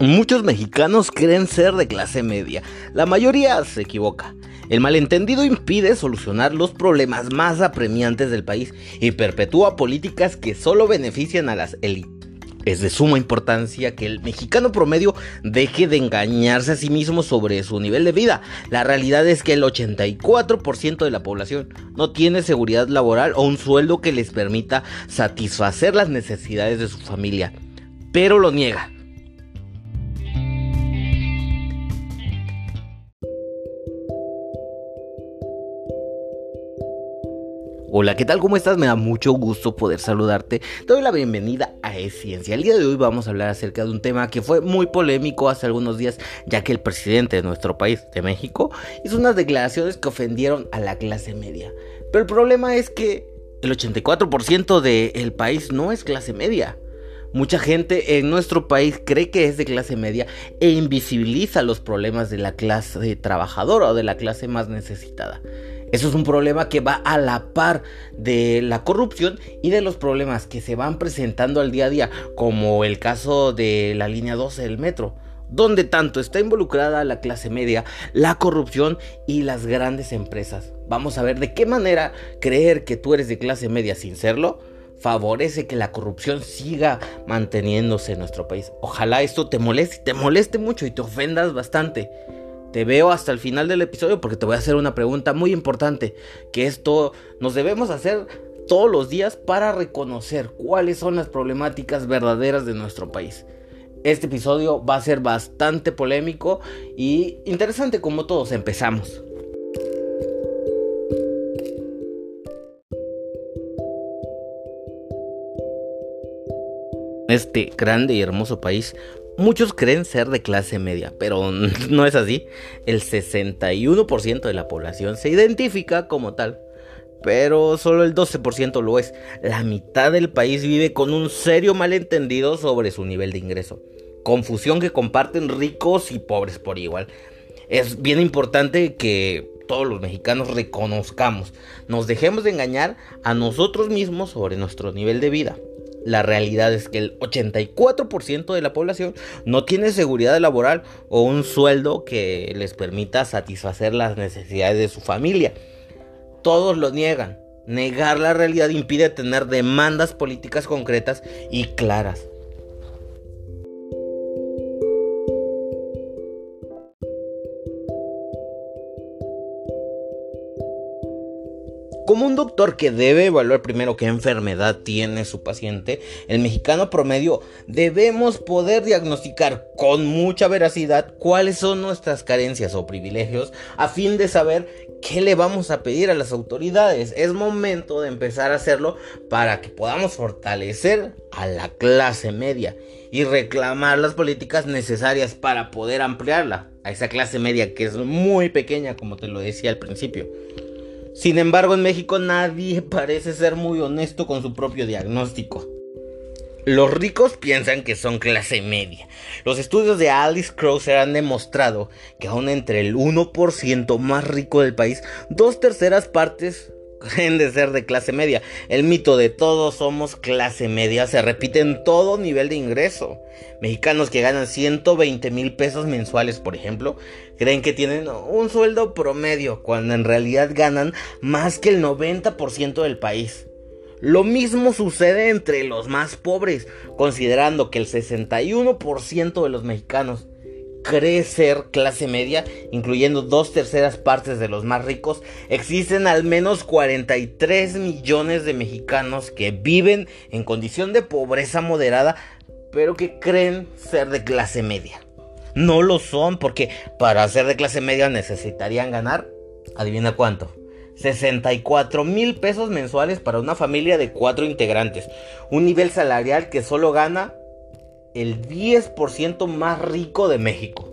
Muchos mexicanos creen ser de clase media. La mayoría se equivoca. El malentendido impide solucionar los problemas más apremiantes del país y perpetúa políticas que solo benefician a las élites. Es de suma importancia que el mexicano promedio deje de engañarse a sí mismo sobre su nivel de vida. La realidad es que el 84% de la población no tiene seguridad laboral o un sueldo que les permita satisfacer las necesidades de su familia, pero lo niega. Hola, ¿qué tal? ¿Cómo estás? Me da mucho gusto poder saludarte. Te doy la bienvenida a Esciencia. El día de hoy vamos a hablar acerca de un tema que fue muy polémico hace algunos días, ya que el presidente de nuestro país, de México, hizo unas declaraciones que ofendieron a la clase media. Pero el problema es que el 84% del país no es clase media. Mucha gente en nuestro país cree que es de clase media e invisibiliza los problemas de la clase trabajadora o de la clase más necesitada. Eso es un problema que va a la par de la corrupción y de los problemas que se van presentando al día a día, como el caso de la línea 12 del metro donde tanto está involucrada la clase media, la corrupción y las grandes empresas. Vamos a ver de qué manera creer que tú eres de clase media sin serlo favorece que la corrupción siga manteniéndose en nuestro país. Ojalá esto te moleste, te moleste mucho y te ofendas bastante. Te veo hasta el final del episodio porque te voy a hacer una pregunta muy importante, que esto nos debemos hacer todos los días para reconocer cuáles son las problemáticas verdaderas de nuestro país. Este episodio va a ser bastante polémico y interesante como todos empezamos. Este grande y hermoso país Muchos creen ser de clase media, pero no es así. El 61% de la población se identifica como tal, pero solo el 12% lo es. La mitad del país vive con un serio malentendido sobre su nivel de ingreso. Confusión que comparten ricos y pobres por igual. Es bien importante que todos los mexicanos reconozcamos, nos dejemos de engañar a nosotros mismos sobre nuestro nivel de vida. La realidad es que el 84% de la población no tiene seguridad laboral o un sueldo que les permita satisfacer las necesidades de su familia. Todos lo niegan. Negar la realidad impide tener demandas políticas concretas y claras. Como un doctor que debe evaluar primero qué enfermedad tiene su paciente, el mexicano promedio debemos poder diagnosticar con mucha veracidad cuáles son nuestras carencias o privilegios a fin de saber qué le vamos a pedir a las autoridades. Es momento de empezar a hacerlo para que podamos fortalecer a la clase media y reclamar las políticas necesarias para poder ampliarla a esa clase media que es muy pequeña como te lo decía al principio. Sin embargo, en México nadie parece ser muy honesto con su propio diagnóstico. Los ricos piensan que son clase media. Los estudios de Alice Krauser han demostrado que aún entre el 1% más rico del país, dos terceras partes creen de ser de clase media. El mito de todos somos clase media se repite en todo nivel de ingreso. Mexicanos que ganan 120 mil pesos mensuales, por ejemplo, creen que tienen un sueldo promedio, cuando en realidad ganan más que el 90% del país. Lo mismo sucede entre los más pobres, considerando que el 61% de los mexicanos cree ser clase media, incluyendo dos terceras partes de los más ricos, existen al menos 43 millones de mexicanos que viven en condición de pobreza moderada, pero que creen ser de clase media. No lo son porque para ser de clase media necesitarían ganar, adivina cuánto. 64 mil pesos mensuales para una familia de cuatro integrantes. Un nivel salarial que solo gana el 10% más rico de México.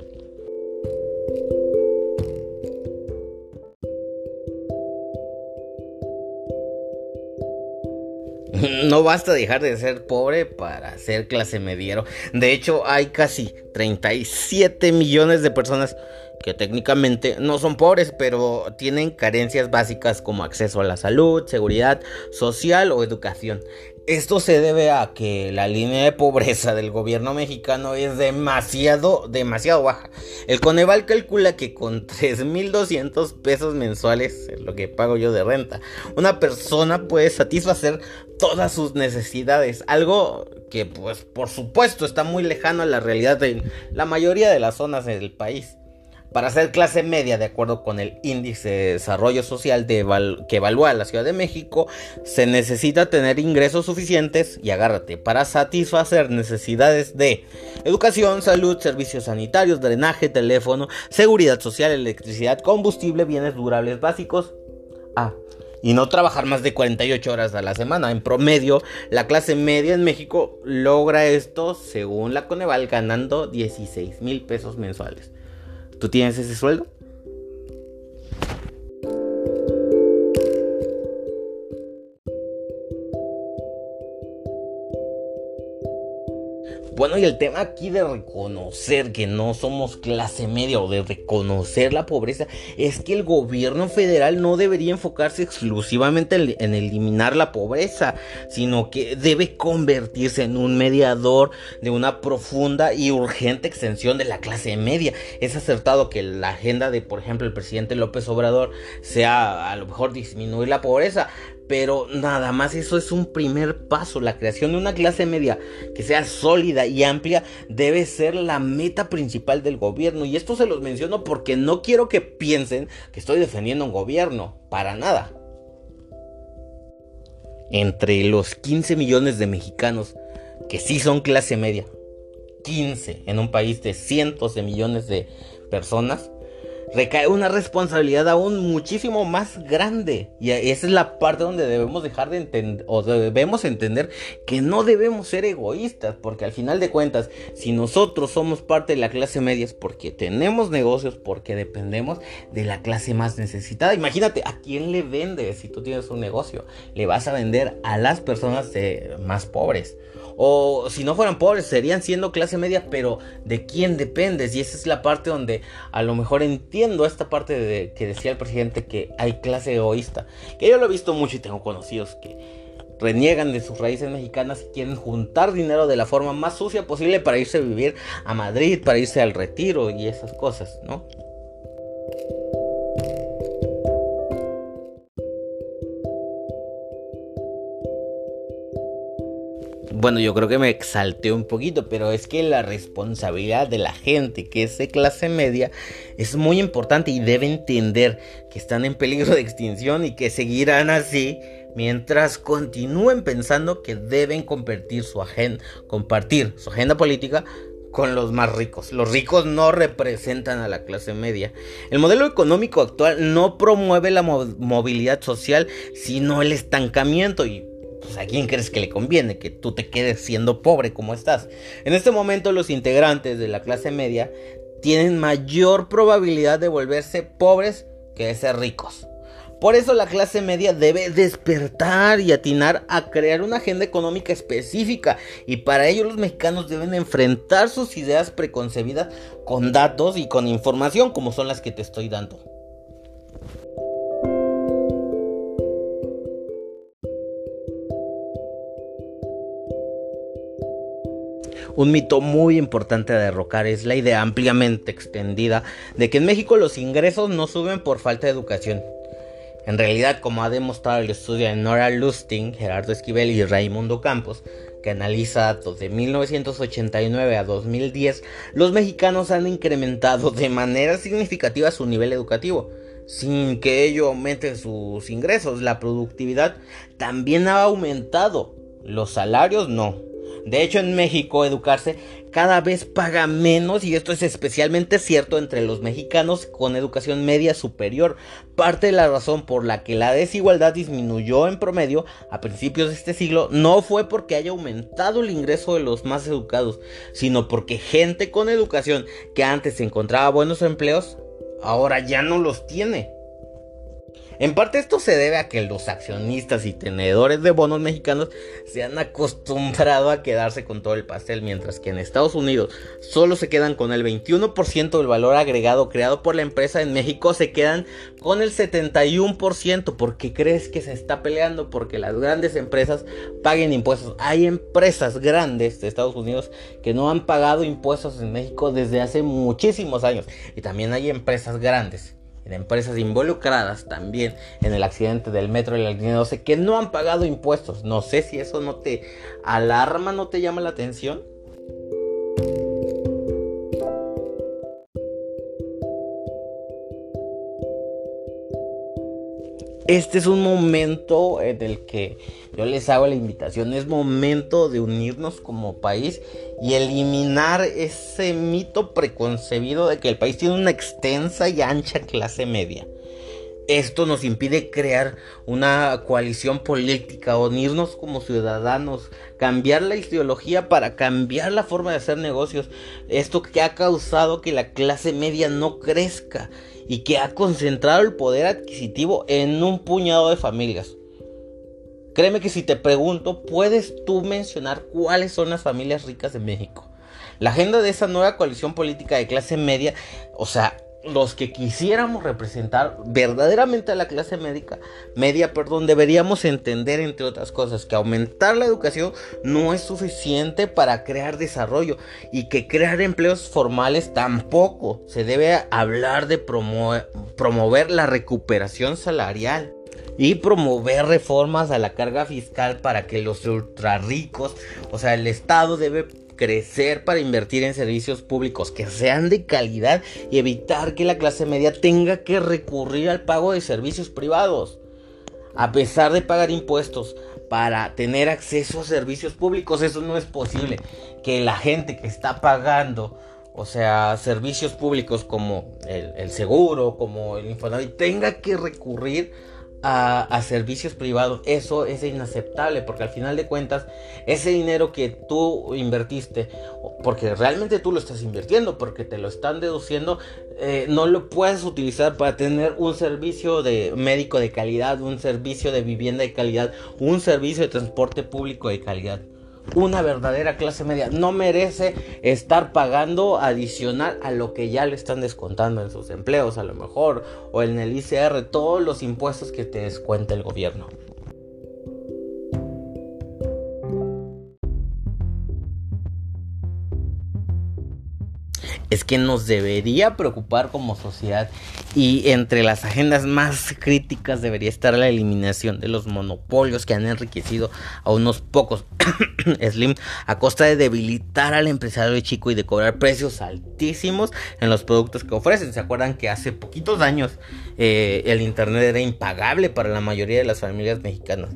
No basta dejar de ser pobre para ser clase mediero. De hecho, hay casi 37 millones de personas que técnicamente no son pobres, pero tienen carencias básicas como acceso a la salud, seguridad social o educación. Esto se debe a que la línea de pobreza del gobierno mexicano es demasiado, demasiado baja. El Coneval calcula que con 3.200 pesos mensuales, es lo que pago yo de renta, una persona puede satisfacer todas sus necesidades. Algo que, pues, por supuesto, está muy lejano a la realidad de la mayoría de las zonas del país. Para ser clase media, de acuerdo con el índice de desarrollo social que evalúa la Ciudad de México, se necesita tener ingresos suficientes, y agárrate, para satisfacer necesidades de educación, salud, servicios sanitarios, drenaje, teléfono, seguridad social, electricidad, combustible, bienes durables básicos. Y no trabajar más de 48 horas a la semana. En promedio, la clase media en México logra esto, según la Coneval, ganando 16 mil pesos mensuales. ¿Tú tienes ese sueldo? Bueno, y el tema aquí de reconocer que no somos clase media o de reconocer la pobreza es que el gobierno federal no debería enfocarse exclusivamente en, eliminar la pobreza, sino que debe convertirse en un mediador de una profunda y urgente extensión de la clase media. Es acertado que la agenda de, por ejemplo, el presidente López Obrador sea a lo mejor disminuir la pobreza, pero nada más eso es un primer paso. La creación de una clase media que sea sólida y amplia debe ser la meta principal del gobierno. Y esto se los menciono porque no quiero que piensen que estoy defendiendo un gobierno. Para nada. Entre los 15 millones de mexicanos que sí son clase media, 15 en un país de cientos de millones de personas, recae una responsabilidad aún muchísimo más grande. Y esa es la parte donde debemos dejar de entender, o debemos entender que no debemos ser egoístas, porque al final de cuentas, si nosotros somos parte de la clase media es porque tenemos negocios, porque dependemos de la clase más necesitada. Imagínate, ¿a quién le vendes si tú tienes un negocio? Le vas a vender a las personas más pobres. O si no fueran pobres, serían siendo clase media, pero ¿de quién dependes? Y esa es la parte donde a lo mejor entiendo esta parte de que decía el presidente que hay clase egoísta. Que yo lo he visto mucho y tengo conocidos que reniegan de sus raíces mexicanas y quieren juntar dinero de la forma más sucia posible para irse a vivir a Madrid, para irse al retiro y esas cosas, ¿no? Bueno, yo creo que me exalté un poquito, pero es que la responsabilidad de la gente que es de clase media es muy importante y debe entender que están en peligro de extinción y que seguirán así mientras continúen pensando que deben compartir su agenda, compartir su agenda política con los más ricos. Los ricos no representan a la clase media. El modelo económico actual no promueve la movilidad social, sino el estancamiento y a quién crees que le conviene que tú te quedes siendo pobre como estás. En este momento los integrantes de la clase media tienen mayor probabilidad de volverse pobres que de ser ricos. Por eso la clase media debe despertar y atinar a crear una agenda económica específica y para ello los mexicanos deben enfrentar sus ideas preconcebidas con datos y con información como son las que te estoy dando. Un mito muy importante a derrocar es la idea ampliamente extendida de que en México los ingresos no suben por falta de educación. En realidad, como ha demostrado el estudio de Nora Lustig, Gerardo Esquivel y Raimundo Campos, que analiza datos de 1989 a 2010, los mexicanos han incrementado de manera significativa su nivel educativo, sin que ello aumente sus ingresos. La productividad también ha aumentado, los salarios no. De hecho, en México educarse cada vez paga menos y esto es especialmente cierto entre los mexicanos con educación media superior. Parte de la razón por la que la desigualdad disminuyó en promedio a principios de este siglo no fue porque haya aumentado el ingreso de los más educados, sino porque gente con educación que antes encontraba buenos empleos, ahora ya no los tiene. En parte esto se debe a que los accionistas y tenedores de bonos mexicanos se han acostumbrado a quedarse con todo el pastel, mientras que en Estados Unidos solo se quedan con el 21% del valor agregado creado por la empresa, en México se quedan con el 71%. ¿Por qué crees que se está peleando? Porque las grandes empresas paguen impuestos. Hay empresas grandes de Estados Unidos que no han pagado impuestos en México desde hace muchísimos años. Y también hay empresas grandes en empresas involucradas también en el accidente del metro y la línea 12 que no han pagado impuestos. No sé si eso no te alarma, no te llama la atención. Este es un momento en el que yo les hago la invitación. Es momento de unirnos como país y eliminar ese mito preconcebido de que el país tiene una extensa y ancha clase media. Esto nos impide crear una coalición política, unirnos como ciudadanos, cambiar la ideología para cambiar la forma de hacer negocios. Esto que ha causado que la clase media no crezca y que ha concentrado el poder adquisitivo en un puñado de familias. Créeme que si te pregunto, puedes tú mencionar cuáles son las familias ricas de México. La agenda de esa nueva coalición política de clase media, o sea, los que quisiéramos representar verdaderamente a la clase médica, media, perdón, deberíamos entender entre otras cosas que aumentar la educación no es suficiente para crear desarrollo y que crear empleos formales tampoco. Se debe hablar de promover la recuperación salarial y promover reformas a la carga fiscal para que los ultra ricos, o sea, el Estado debe crecer para invertir en servicios públicos que sean de calidad y evitar que la clase media tenga que recurrir al pago de servicios privados. A pesar de pagar impuestos para tener acceso a servicios públicos, eso no es posible. Que la gente que está pagando, o sea, servicios públicos como el, seguro, como el Infonavit, tenga que recurrir a, servicios privados. Eso es inaceptable porque al final de cuentas ese dinero que tú invertiste, porque realmente tú lo estás invirtiendo, porque te lo están deduciendo, eh, no lo puedes utilizar para tener un servicio de médico de calidad, un servicio de vivienda de calidad, un servicio de transporte público de calidad una verdadera clase media no merece estar pagando adicional a lo que ya le están descontando en sus empleos a lo mejor o en el ICR todos los impuestos que te descuenta el gobierno. Es que nos debería preocupar como sociedad y entre las agendas más críticas debería estar la eliminación de los monopolios que han enriquecido a unos pocos Slim a costa de debilitar al empresario chico y de cobrar precios altísimos en los productos que ofrecen. ¿Se acuerdan que hace poquitos años eh, el Internet era impagable para la mayoría de las familias mexicanas?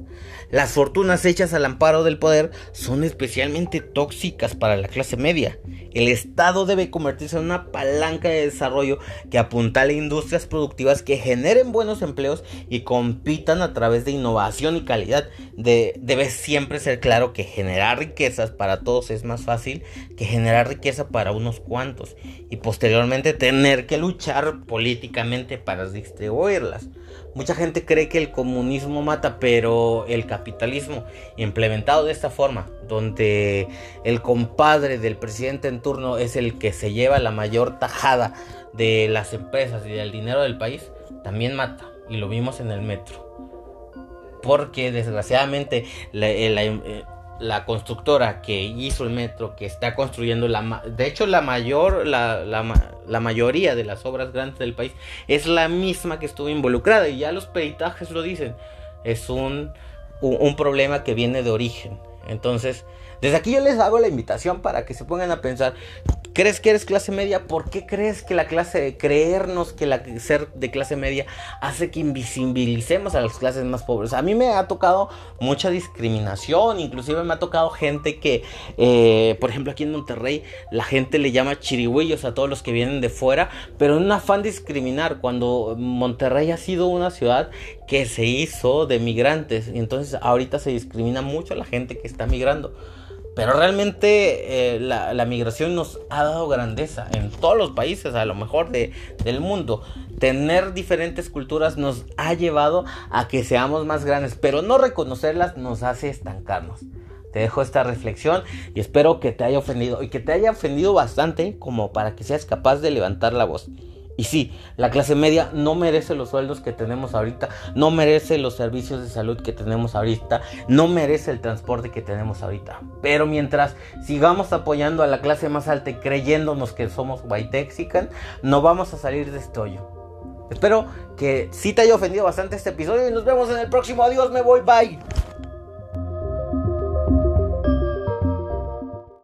Las fortunas hechas al amparo del poder son especialmente tóxicas para la clase media. El Estado debe convertirse en una palanca de desarrollo que apuntale a industrias productivas que generen buenos empleos y compitan a través de innovación y calidad. debe siempre ser claro que generar riquezas para todos es más fácil que generar riqueza para unos cuantos y posteriormente tener que luchar políticamente para distribuirlas. Mucha gente cree que el comunismo mata, pero el capitalismo implementado de esta forma, donde el compadre del presidente en turno es el que se lleva la mayor tajada de las empresas y del dinero del país, también mata. Y lo vimos en el metro. Porque desgraciadamente la, eh, la constructora que hizo el metro, que está construyendo la... De hecho, la mayor, la, la, mayoría de las obras grandes del país es la misma que estuvo involucrada. Y ya los peritajes lo dicen. Es un, un problema que viene de origen. Entonces, desde aquí yo les hago la invitación para que se pongan a pensar ¿Crees que eres clase media? ¿Por qué crees que la clase, de creernos que la ser de clase media hace que invisibilicemos a las clases más pobres? A mí me ha tocado mucha discriminación, inclusive me ha tocado gente que, eh, por ejemplo, aquí en Monterrey, la gente le llama chirigüillos a todos los que vienen de fuera, pero en un afán discriminar, cuando Monterrey ha sido una ciudad que se hizo de migrantes, y entonces ahorita se discrimina mucho a la gente que está migrando. Pero realmente eh, la, migración nos ha dado grandeza en todos los países, a lo mejor de, del mundo. Tener diferentes culturas nos ha llevado a que seamos más grandes, pero no reconocerlas nos hace estancarnos. Te dejo esta reflexión y espero que te haya ofendido y que te haya ofendido bastante como para que seas capaz de levantar la voz. Y sí, la clase media no merece los sueldos que tenemos ahorita, no merece los servicios de salud que tenemos ahorita, no merece el transporte que tenemos ahorita. Pero mientras sigamos apoyando a la clase más alta y creyéndonos que somos white no vamos a salir de este hoyo. Espero que sí te haya ofendido bastante este episodio y nos vemos en el próximo. Adiós, me voy, bye.